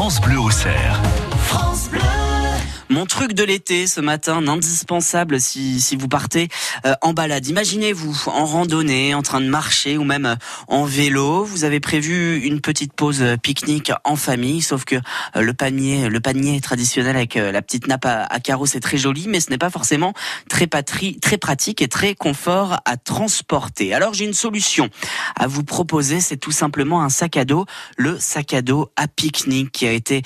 France Bleu au cerf. France Bleu. Mon truc de l'été ce matin, indispensable si, si vous partez euh, en balade. Imaginez-vous en randonnée, en train de marcher ou même euh, en vélo. Vous avez prévu une petite pause euh, pique-nique en famille, sauf que le panier, le panier traditionnel avec la petite nappe à, à carreaux, c'est très joli, mais ce n'est pas forcément très, patrie, très pratique et très confort à transporter. Alors j'ai une solution à vous proposer, c'est tout simplement un sac à dos, le sac à dos à pique-nique qui a été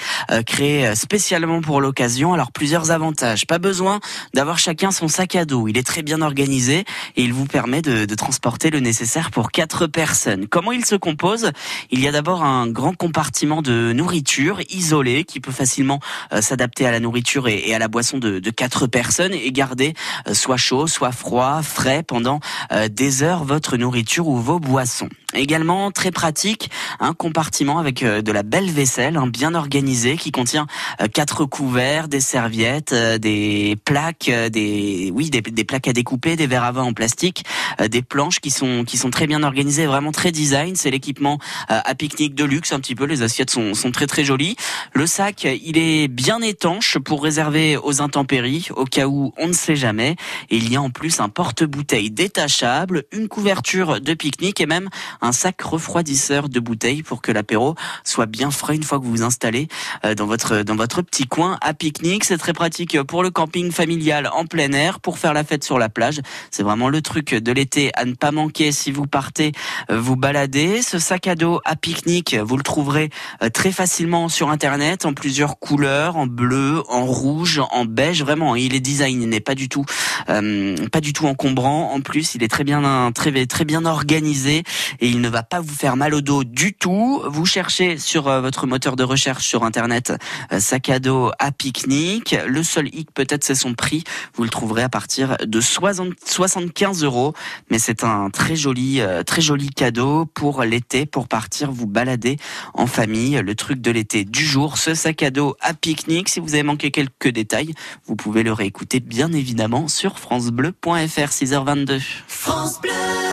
créé spécialement pour l'occasion. Alors plusieurs avantages. Pas besoin d'avoir chacun son sac à dos. Il est très bien organisé et il vous permet de, de transporter le nécessaire pour quatre personnes. Comment il se compose? Il y a d'abord un grand compartiment de nourriture isolé qui peut facilement euh, s'adapter à la nourriture et, à la boisson de, de quatre personnes et garder euh, soit chaud, soit froid, frais pendant euh, des heures votre nourriture ou vos boissons. Également très pratique, un compartiment avec de la belle vaisselle, hein, bien organisé, qui contient quatre couverts, des serviettes, euh, des plaques, euh, des oui des, plaques à découper, des verres à vin en plastique, euh, des planches qui sont qui sont très bien organisées, vraiment très design. C'est l'équipement à pique-nique de luxe un petit peu. Les assiettes sont, sont très très jolies. Le sac, il est bien étanche pour réserver aux intempéries, au cas où on ne sait jamais. Et il y a en plus un porte-bouteille détachable, une couverture de pique-nique et même un sac refroidisseur de bouteilles pour que l'apéro soit bien frais une fois que vous vous installez dans votre dans votre petit coin à pique-nique c'est très pratique pour le camping familial en plein air, pour faire la fête sur la plage. C'est vraiment le truc de l'été à ne pas manquer si vous partez euh, vous balader. Ce sac à dos à pique-nique, vous le trouverez euh, très facilement sur internet en plusieurs couleurs, en bleu, en rouge, en beige. Vraiment, il est design, il n'est pas du tout, euh, pas du tout encombrant. En plus, il est très bien, très, très bien organisé et il ne va pas vous faire mal au dos du tout. Vous cherchez sur votre moteur de recherche sur internet sac à dos à pique-nique le seul hic, peut-être, c'est son prix. Vous le trouverez à partir de 60, 75 euros. Mais c'est un très joli, euh, très joli cadeau pour l'été, pour partir vous balader en famille. Le truc de l'été du jour, ce sac à dos à pique-nique. Si vous avez manqué quelques détails, vous pouvez le réécouter bien évidemment sur francebleu.fr 6h22. France Bleu.